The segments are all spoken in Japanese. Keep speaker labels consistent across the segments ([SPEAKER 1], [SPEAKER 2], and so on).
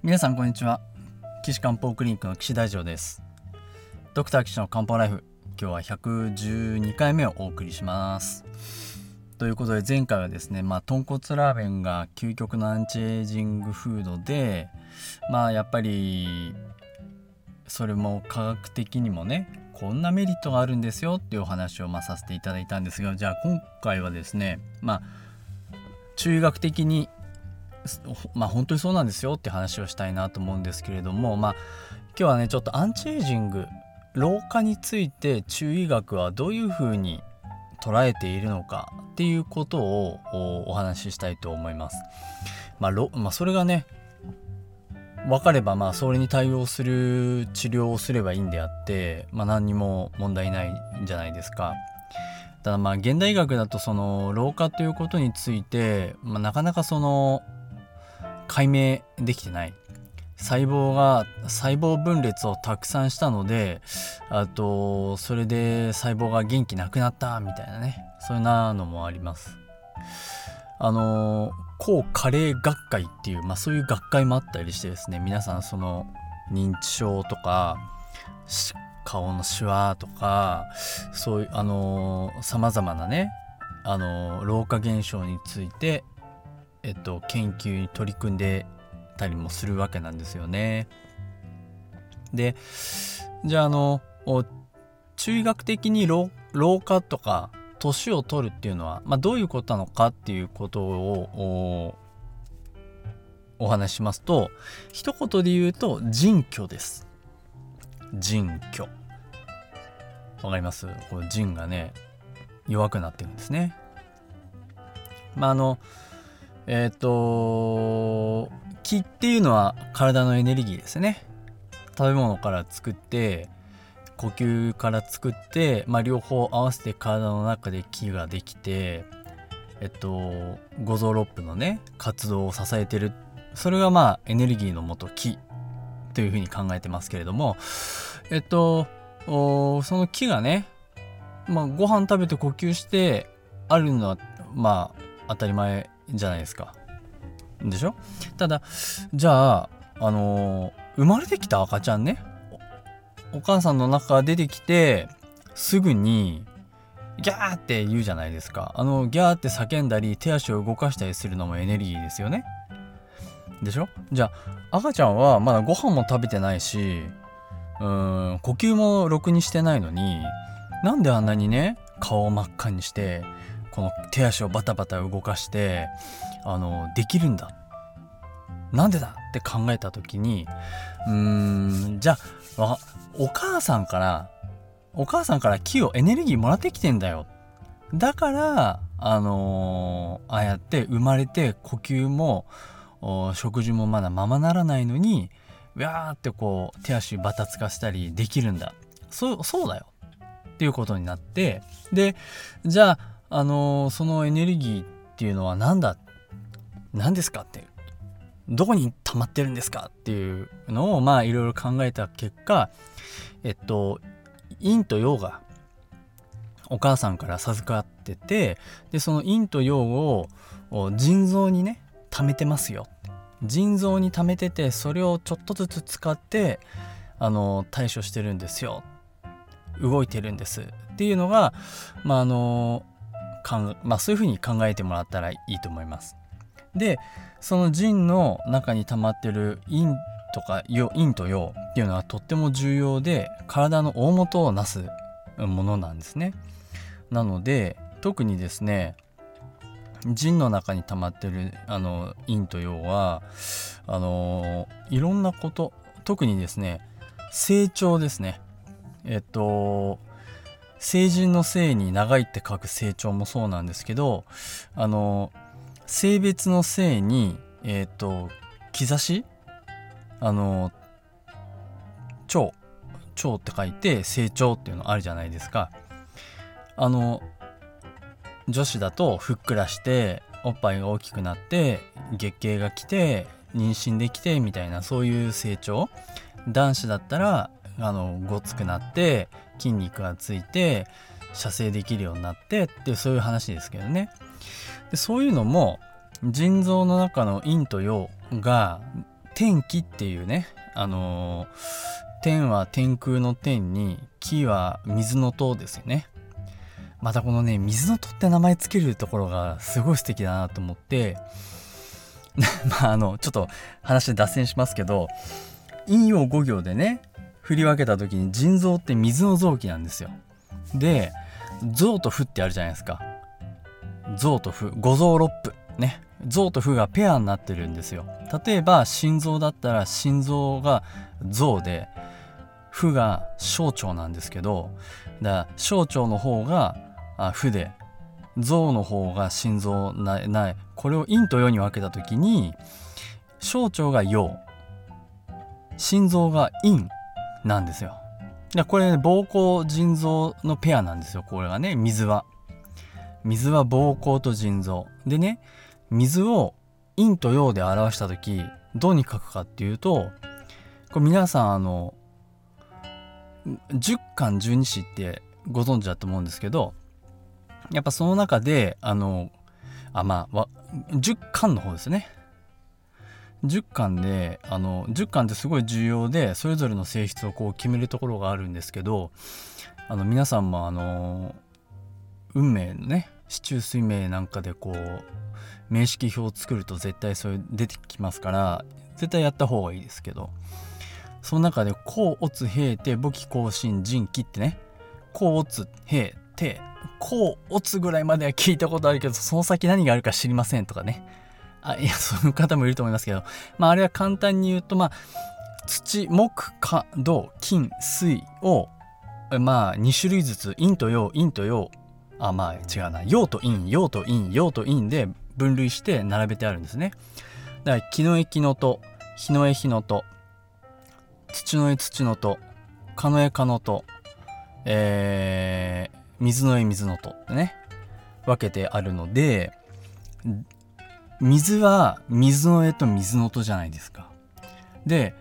[SPEAKER 1] 皆さんこんにちは。岸漢方クリニックの岸大丈です。ドクター岸の漢方ライフ今日は112回目をお送りします。ということで前回はですねまあ豚骨ラーメンが究極のアンチエイジングフードでまあやっぱりそれも科学的にもねこんなメリットがあるんですよっていうお話をまあさせていただいたんですがじゃあ今回はですねまあ中医学的にまあ本当にそうなんですよって話をしたいなと思うんですけれどもまあ今日はねちょっとアンチエイジング老化について中医学はどういうふうに捉えているのかっていうことをお話ししたいと思います。まあ、まあ、それがね分かればまあそれに対応する治療をすればいいんであって、まあ、何にも問題ないんじゃないですか。ただまあ現代医学だとその老化ということについて、まあ、なかなかその解明できてない。細胞が細胞分裂をたくさんしたのであとそれで細胞が元気なくなったみたいなね。そういうなのもあります。あの抗加齢学会っていう、まあ、そういう学会もあったりしてですね。皆さんその認知症とか顔のシワとかそういうあのさまざまなねあの老化現象についてえっと、研究に取り組んでたりもするわけなんですよね。でじゃああの中医学的に老化とか年を取るっていうのは、まあ、どういうことなのかっていうことをお話ししますと一言で言うと人居です。人居。わかります？この人がね弱くなってるんですね。まああのえっ、ー、と気っていうのは体のエネルギーですね。食べ物から作って呼吸から作って、まあ、両方合わせて体の中で気ができてえっと五臓六腑のね活動を支えてる。それがまあエネルギーのもと気というふうに考えてますけれどもえっとその木がね、まあ、ご飯食べて呼吸してあるのはまあ当たり前じゃないですか。でしょ？ただじゃああのー、生まれてきた赤ちゃんね。お母さんの中から出てきてすぐにギャーって言うじゃないですか。あのギャーって叫んだり手足を動かしたりするのもエネルギーですよね。でしょ？じゃあ赤ちゃんはまだご飯も食べてないしうん呼吸もろくにしてないのになんであんなにね顔を真っ赤にしてこの手足をバタバタ動かしてあのできるんだ。なんでだって考えた時にうーんじゃあお母さんからお母さんから木をエネルギーもらってきてんだよ。だからあのー、ああやって生まれて呼吸も食事もまだままならないのにうわーってこう手足バタつかせたりできるんだ。そうそうだよ。っていうことになって。でじゃああのそのエネルギーっていうのは何だ何ですかってどこに溜まってるんですかっていうのをまあいろいろ考えた結果えっと陰と陽がお母さんから授かっててでその陰と陽を腎臓にね溜めてますよ。腎臓に溜めててそれをちょっとずつ使ってあの対処してるんですよ。動いてるんです。っていうのがまああのかまあ、そういうふうに考えてもらったらいいと思います。でその腎の中に溜まってる陰とか陰と陽っていうのはとっても重要で体の大元をなすものなんですね。なので特にですね腎の中に溜まってるあの陰と陽はあのいろんなこと特にですね成長ですねえっと成人の性に長いって書く成長もそうなんですけどあの性別の性にえっ、ー、と兆し？あの腸腸って書いて成長っていうのあるじゃないですか。あの女子だとふっくらしておっぱいが大きくなって月経が来て妊娠できてみたいなそういう成長。男子だったらあのごつくなって筋肉がついて射精できるようになってってそういう話ですけどね。でそういうのも腎臓の中の陰と陽が天気っていうねあのー、天は天空の天に木は水の塔ですよね。またこのね水の塔って名前つけるところがすごい素敵だなと思って まああのちょっと話で脱線しますけど陰陽五行でね振り分けた時に腎臓って水の臓器なんですよ。で臓と負ってあるじゃないですか。臓と負五臓六腑ね。臓と負がペアになってるんですよ。例えば心臓だったら心臓が臓で負が小腸なんですけどだから小腸の方が負で臓の方が心臓ないない。これを陰と陽に分けた時に小腸が陽。心臓が陰。なんですよ。これ、ね、膀胱腎臓のペアなんですよこれがね水は。水は膀胱と腎臓。でね水を陰と陽で表した時どうに書くかっていうとこれ皆さんあの10巻十二支ってご存知だと思うんですけどやっぱその中であのあまあ10巻の方ですね。10巻であの10巻ってすごい重要でそれぞれの性質をこう決めるところがあるんですけどあの皆さんもあの運命のね市中水命なんかでこう名式表を作ると絶対それ出てきますから絶対やった方がいいですけどその中で「甲乙平定簿記甲信人気」ってね「甲乙平定」「甲乙」ぐらいまでは聞いたことあるけどその先何があるか知りませんとかね。あいや そういう方もいると思いますけどまああれは簡単に言うとまあ土木火土金水をまあ2種類ずつ陰と陽陰と陽あまあ違うな陽と陰陽と陰陽と陰で分類して並べてあるんですね。だから木の液のと日の絵日のと土の絵土のと蚊の絵蚊のとえー、水の絵水のとってね分けてあるので水は水の絵と水の音じゃないですか。で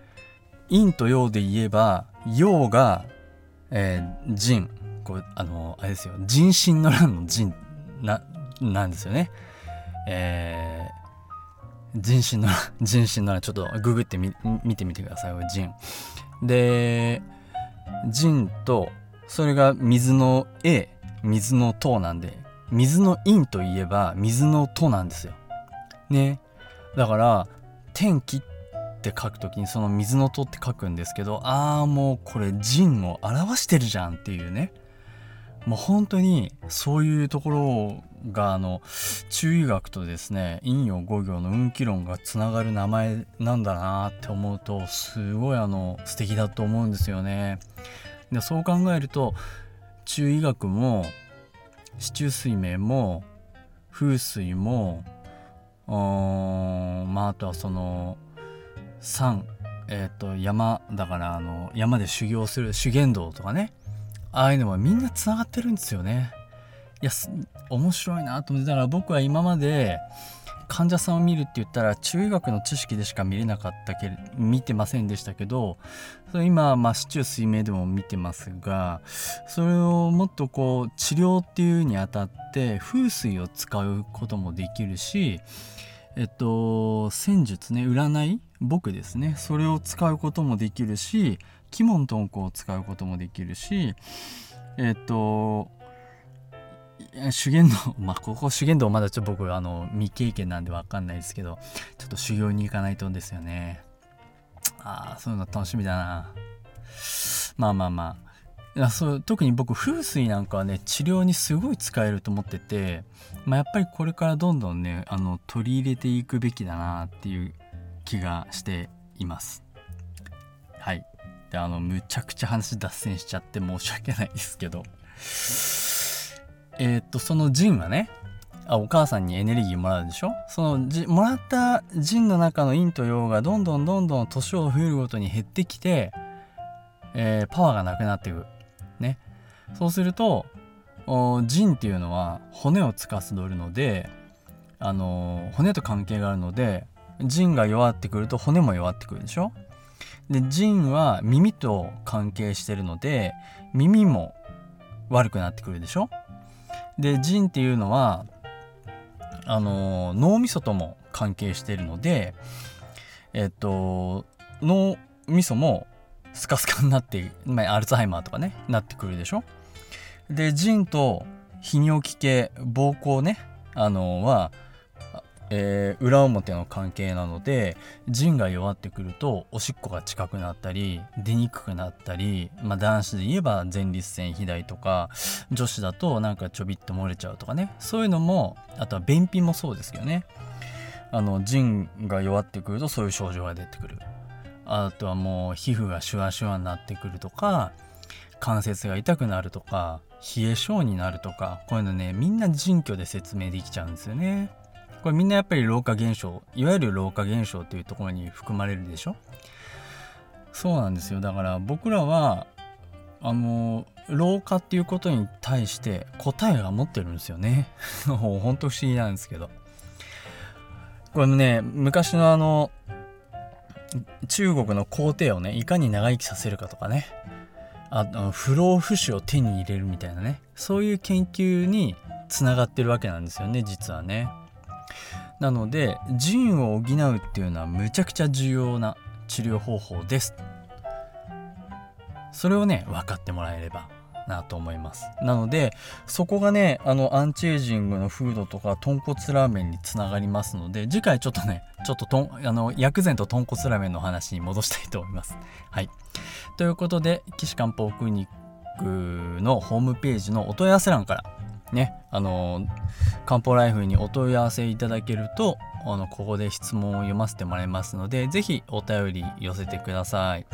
[SPEAKER 1] 陰と陽で言えば陽が、えー、腎こうあのあれですよ人心の乱の腎ななんですよね。えー、人心の 人心の乱ちょっとググってみ見てみてください腎。で腎とそれが水の絵水の塔なんで水の陰といえば水の塔なんですよ。ねだから天気って書くときにその水の戸って書くんですけどああもうこれ人を表してるじゃんっていうねもう本当にそういうところがあの中医学とですね陰陽五行の運気論がつながる名前なんだなって思うとすごいあの素敵だと思うんですよね。でそう考えると中医学も四柱推命も風水もまああとはその山え、ー、と山だからあの山で修行する修験道とかね。ああいうのはみんなつながってるんですよね。いや面白いなと思ってだから僕は今まで患者さんを見るって言ったら中医学の知識でしか見れなかったけ見てませんでしたけどそれ今まあ市中水明でも見てますがそれをもっとこう治療っていうにあたって風水を使うこともできるしえっと戦術ね占い僕ですねそれを使うこともできるし鬼門遁甲を使うこともできるしえっと修験道 まあここ修験道まだちょっと僕あの未経験なんで分かんないですけどちょっと修行に行かないとですよね。ああそういうの楽しみだな。まあまあまあ。そう特に僕風水なんかはね治療にすごい使えると思ってて、まあ、やっぱりこれからどんどんねあの取り入れていくべきだなっていう気がしています。はい。であのむちゃくちゃ話脱線しちゃって申し訳ないですけど。えー、っとそのジンはねあお母さんにエネルギーもらうでしょ？そのじもらったジンの中の陰と陽がどんどんどんどん年を増えるごとに減ってきて、えー、パワーがなくなっていく。ね。そうするとジンっていうのは骨を司るのであの骨と関係があるのでジンが弱ってくると骨も弱ってくるでしょ？でジンは耳と関係してるので耳も悪くなってくるでしょ？でジンっていうのはあの脳みそとも関係しているので、えっと脳みそもスカスカになって、まあ、アルツハイマーとかねなってくるでしょ？で腎と泌尿器系膀胱ねあのは、えー裏表の関係なので腎が弱ってくるとおしっこが近くなったり出にくくなったり、まあ、男子で言えば前立腺肥大とか女子だとなんかちょびっと漏れちゃうとかね。そういうのもあとは便秘もそうですけどね。あの腎が弱ってくるとそういう症状が出てくる。あとはもう皮膚がシュワシュワになってくるとか関節が痛くなるとか冷え性になるとかこういうのねみんな腎虚で説明できちゃうんですよね。これみんなやっぱり老化現象いわゆる老化現象というところに含まれるでしょ？そうなんですよ。だから僕らはあの老化っていうことに対して答えが持ってるんですよね。もうほんと不思議なんですけど。これもね昔のあの中国の皇帝をねいかに長生きさせるかとかね。あの不老不死を手に入れるみたいなね。そういう研究につながってるわけなんですよね実はね。なので腎を補うっていうのはむちゃくちゃ重要な治療方法です。それをね分かってもらえればなと思います。なのでそこがねあのアンチエイジングのフードとか豚骨ラーメンにつながりますので次回ちょっとねちょっととあの薬膳と豚骨ラーメンの話に戻したいと思います。はい。ということで岸漢方クリニックのホームページのお問い合わせ欄からねあの漢方ライフにお問い合わせいただけるとあのここで質問を読ませてもらいますのでぜひお便り寄せてください、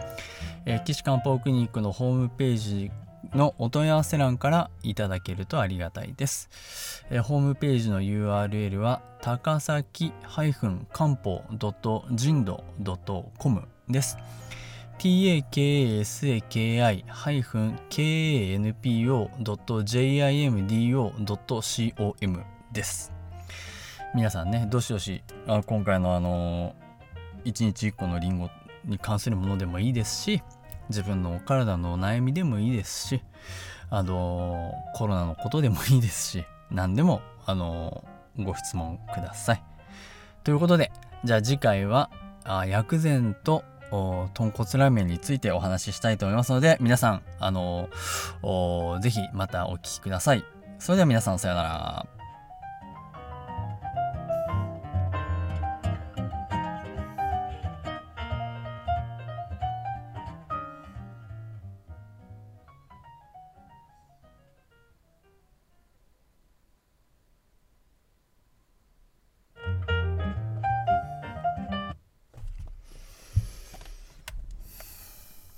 [SPEAKER 1] えー岸漢方クリニックのホームページのお問い合わせ欄からいただけるとありがたいです。えーホームページの URL は高崎漢方人道 .com です。takasaki-kanpo.jimdo.com です。皆さんね、どしどし、あ今回のあのー、1日1個のリンゴに関するものでもいいですし、自分のお体のお悩みでもいいですし、あのーコロナのことでもいいですし、何でも、あのーご質問ください。ということで、じゃあ次回は、あ薬膳と豚骨ラーメンについてお話ししたいと思いますので、皆さん、あのーぜひまたお聴きください。それでは皆さんさようなら。